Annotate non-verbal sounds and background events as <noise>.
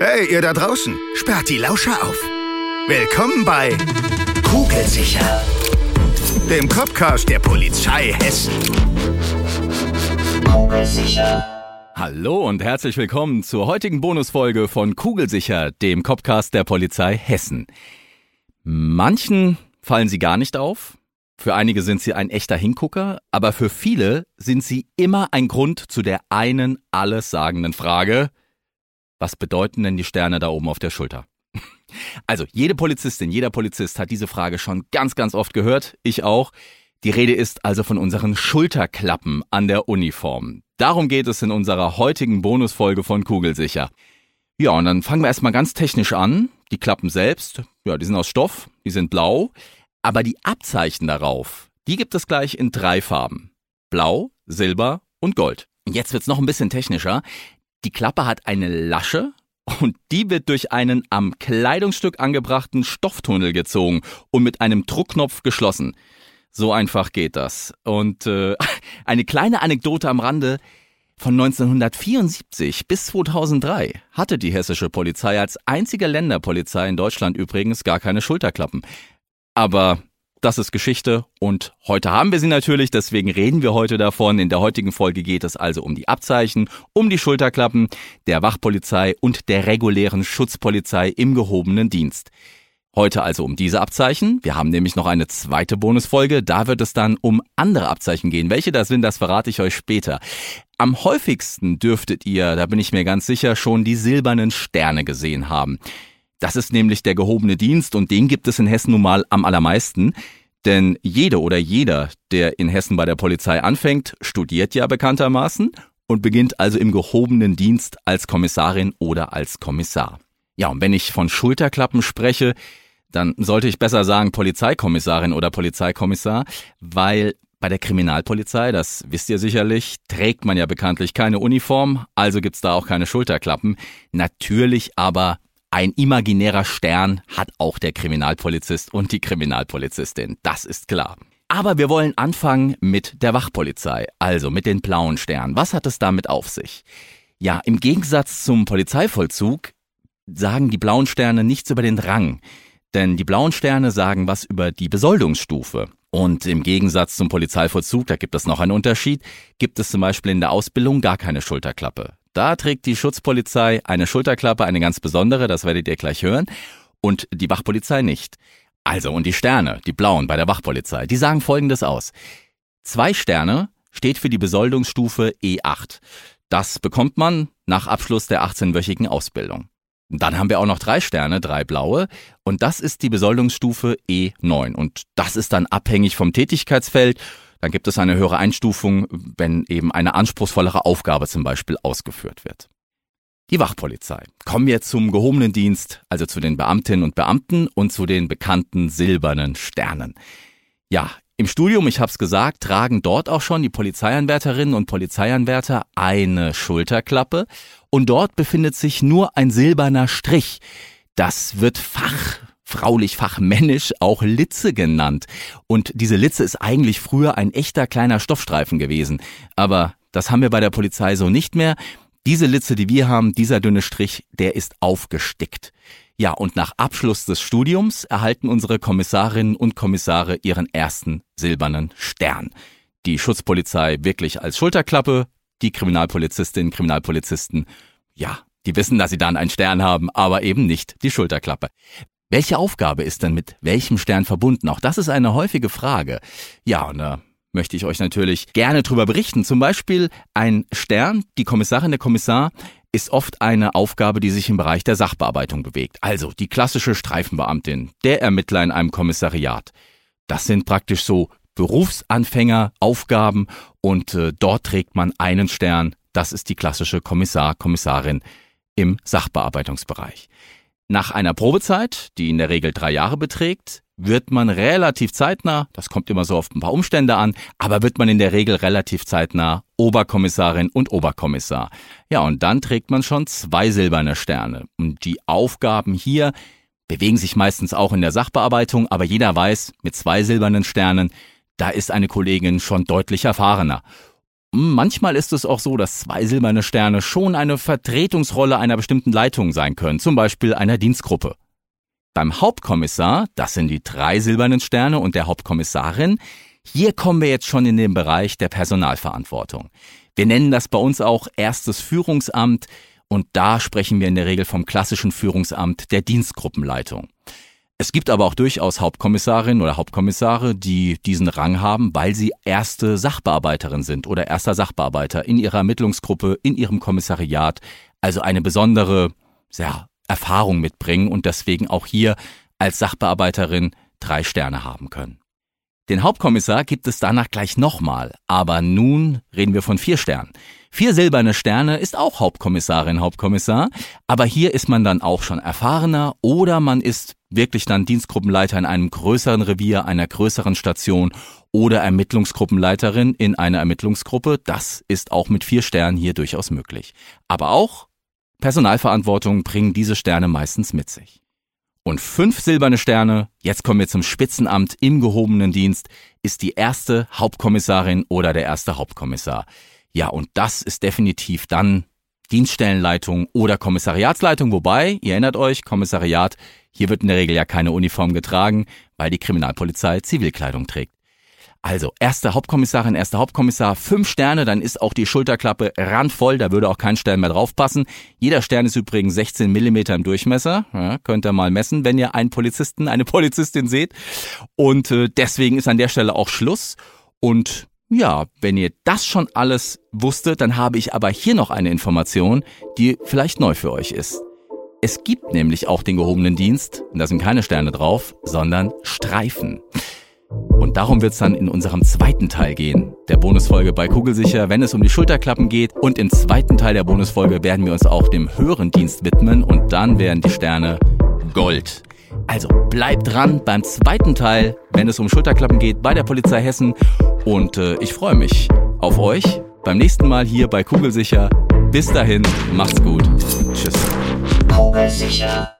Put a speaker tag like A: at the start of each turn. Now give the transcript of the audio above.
A: Hey, ihr da draußen, sperrt die Lauscher auf. Willkommen bei Kugelsicher, dem Copcast der Polizei Hessen.
B: Kugelsicher.
C: Hallo und herzlich willkommen zur heutigen Bonusfolge von Kugelsicher, dem Copcast der Polizei Hessen. Manchen fallen sie gar nicht auf, für einige sind sie ein echter Hingucker, aber für viele sind sie immer ein Grund zu der einen alles sagenden Frage, was bedeuten denn die Sterne da oben auf der Schulter? <laughs> Also, jede Polizistin, jeder Polizist hat diese Frage schon ganz, ganz oft gehört, ich auch. Die Rede ist also von unseren Schulterklappen an der Uniform. Darum geht es in unserer heutigen Bonusfolge von Kugelsicher. Ja, und dann fangen wir erstmal ganz technisch an. Die Klappen selbst, ja, die sind aus Stoff, die sind blau, aber die Abzeichen darauf, die gibt es gleich in drei Farben. Blau, Silber und Gold. Jetzt wird's noch ein bisschen technischer. Die Klappe hat eine Lasche und die wird durch einen am Kleidungsstück angebrachten Stofftunnel gezogen und mit einem Druckknopf geschlossen. So einfach geht das. Und äh, <laughs> eine kleine Anekdote am Rande. Von 1974 bis 2003 hatte die hessische Polizei als einzige Länderpolizei in Deutschland übrigens gar keine Schulterklappen. Aber das ist Geschichte und heute haben wir sie natürlich, deswegen reden wir heute davon. In der heutigen Folge geht es also um die Abzeichen, um die Schulterklappen der Wachpolizei und der regulären Schutzpolizei im gehobenen Dienst. Heute also um diese Abzeichen. Wir haben nämlich noch eine zweite Bonusfolge. Da wird es dann um andere Abzeichen gehen. Welche das sind, das verrate ich euch später. Am häufigsten dürftet ihr, da bin ich mir ganz sicher, schon die silbernen Sterne gesehen haben. Das ist nämlich der gehobene Dienst und den gibt es in Hessen nun mal am allermeisten. Denn jede oder jeder, der in Hessen bei der Polizei anfängt, studiert ja bekanntermaßen und beginnt also im gehobenen Dienst als Kommissarin oder als Kommissar. Ja, und wenn ich von Schulterklappen spreche, dann sollte ich besser sagen Polizeikommissarin oder Polizeikommissar, weil bei der Kriminalpolizei, das wisst ihr sicherlich, trägt man ja bekanntlich keine Uniform, also gibt's da auch keine Schulterklappen. Natürlich aber ein imaginärer Stern hat auch der Kriminalpolizist und die Kriminalpolizistin, das ist klar. Aber wir wollen anfangen mit der Wachpolizei, also mit den blauen Sternen. Was hat es damit auf sich? Ja, im Gegensatz zum Polizeivollzug sagen die blauen Sterne nichts über den Rang, denn die blauen Sterne sagen was über die Besoldungsstufe. Und im Gegensatz zum Polizeivollzug, da gibt es noch einen Unterschied, gibt es zum Beispiel in der Ausbildung gar keine Schulterklappe. Da trägt die Schutzpolizei eine Schulterklappe, eine ganz besondere, das werdet ihr gleich hören, und die Wachpolizei nicht. Also, und die Sterne, die blauen bei der Wachpolizei, die sagen folgendes aus. Zwei Sterne steht für die Besoldungsstufe E8. Das bekommt man nach Abschluss der 18-wöchigen Ausbildung. Dann haben wir auch noch drei Sterne, drei blaue, und das ist die Besoldungsstufe E9. Und das ist dann abhängig vom Tätigkeitsfeld dann gibt es eine höhere Einstufung, wenn eben eine anspruchsvollere Aufgabe zum Beispiel ausgeführt wird. Die Wachpolizei. Kommen wir zum gehobenen Dienst, also zu den Beamtinnen und Beamten und zu den bekannten silbernen Sternen. Ja, im Studium, ich habe es gesagt, tragen dort auch schon die Polizeianwärterinnen und Polizeianwärter eine Schulterklappe und dort befindet sich nur ein silberner Strich. Das wird Fach fraulich fachmännisch auch Litze genannt. Und diese Litze ist eigentlich früher ein echter kleiner Stoffstreifen gewesen. Aber das haben wir bei der Polizei so nicht mehr. Diese Litze, die wir haben, dieser dünne Strich, der ist aufgestickt. Ja, und nach Abschluss des Studiums erhalten unsere Kommissarinnen und Kommissare ihren ersten silbernen Stern. Die Schutzpolizei wirklich als Schulterklappe, die Kriminalpolizistinnen, Kriminalpolizisten, ja, die wissen, dass sie dann einen Stern haben, aber eben nicht die Schulterklappe. Welche Aufgabe ist denn mit welchem Stern verbunden? Auch das ist eine häufige Frage. Ja, und da möchte ich euch natürlich gerne drüber berichten. Zum Beispiel ein Stern, die Kommissarin, der Kommissar, ist oft eine Aufgabe, die sich im Bereich der Sachbearbeitung bewegt. Also die klassische Streifenbeamtin, der Ermittler in einem Kommissariat. Das sind praktisch so Berufsanfängeraufgaben und äh, dort trägt man einen Stern. Das ist die klassische Kommissar, Kommissarin im Sachbearbeitungsbereich. Nach einer Probezeit, die in der Regel drei Jahre beträgt, wird man relativ zeitnah, das kommt immer so auf ein paar Umstände an, aber wird man in der Regel relativ zeitnah Oberkommissarin und Oberkommissar. Ja, und dann trägt man schon zwei silberne Sterne. Und die Aufgaben hier bewegen sich meistens auch in der Sachbearbeitung, aber jeder weiß, mit zwei silbernen Sternen, da ist eine Kollegin schon deutlich erfahrener. Manchmal ist es auch so, dass zwei silberne Sterne schon eine Vertretungsrolle einer bestimmten Leitung sein können, zum Beispiel einer Dienstgruppe. Beim Hauptkommissar, das sind die drei silbernen Sterne und der Hauptkommissarin, hier kommen wir jetzt schon in den Bereich der Personalverantwortung. Wir nennen das bei uns auch erstes Führungsamt und da sprechen wir in der Regel vom klassischen Führungsamt der Dienstgruppenleitung. Es gibt aber auch durchaus Hauptkommissarinnen oder Hauptkommissare, die diesen Rang haben, weil sie erste Sachbearbeiterin sind oder erster Sachbearbeiter in ihrer Ermittlungsgruppe, in ihrem Kommissariat, also eine besondere ja, Erfahrung mitbringen und deswegen auch hier als Sachbearbeiterin drei Sterne haben können. Den Hauptkommissar gibt es danach gleich nochmal, aber nun reden wir von vier Sternen. Vier silberne Sterne ist auch Hauptkommissarin, Hauptkommissar, aber hier ist man dann auch schon erfahrener oder man ist wirklich dann Dienstgruppenleiter in einem größeren Revier, einer größeren Station oder Ermittlungsgruppenleiterin in einer Ermittlungsgruppe. Das ist auch mit vier Sternen hier durchaus möglich. Aber auch Personalverantwortung bringen diese Sterne meistens mit sich und fünf silberne Sterne, jetzt kommen wir zum Spitzenamt im gehobenen Dienst, ist die erste Hauptkommissarin oder der erste Hauptkommissar. Ja, und das ist definitiv dann Dienststellenleitung oder Kommissariatsleitung, wobei, ihr erinnert euch, Kommissariat, hier wird in der Regel ja keine Uniform getragen, weil die Kriminalpolizei Zivilkleidung trägt. Also, erste Hauptkommissarin, erster Hauptkommissar, fünf Sterne, dann ist auch die Schulterklappe randvoll, da würde auch kein Stern mehr draufpassen. Jeder Stern ist übrigens 16 Millimeter im Durchmesser, ja, könnt ihr mal messen, wenn ihr einen Polizisten, eine Polizistin seht. Und äh, deswegen ist an der Stelle auch Schluss. Und ja, wenn ihr das schon alles wusstet, dann habe ich aber hier noch eine Information, die vielleicht neu für euch ist. Es gibt nämlich auch den gehobenen Dienst, und da sind keine Sterne drauf, sondern Streifen. Und darum wird es dann in unserem zweiten Teil gehen, der Bonusfolge bei Kugelsicher, wenn es um die Schulterklappen geht. Und im zweiten Teil der Bonusfolge werden wir uns auch dem höheren Dienst widmen und dann werden die Sterne Gold. Also bleibt dran beim zweiten Teil, wenn es um Schulterklappen geht, bei der Polizei Hessen. Und äh, ich freue mich auf euch beim nächsten Mal hier bei Kugelsicher. Bis dahin, macht's gut. Tschüss. Kugelsicher.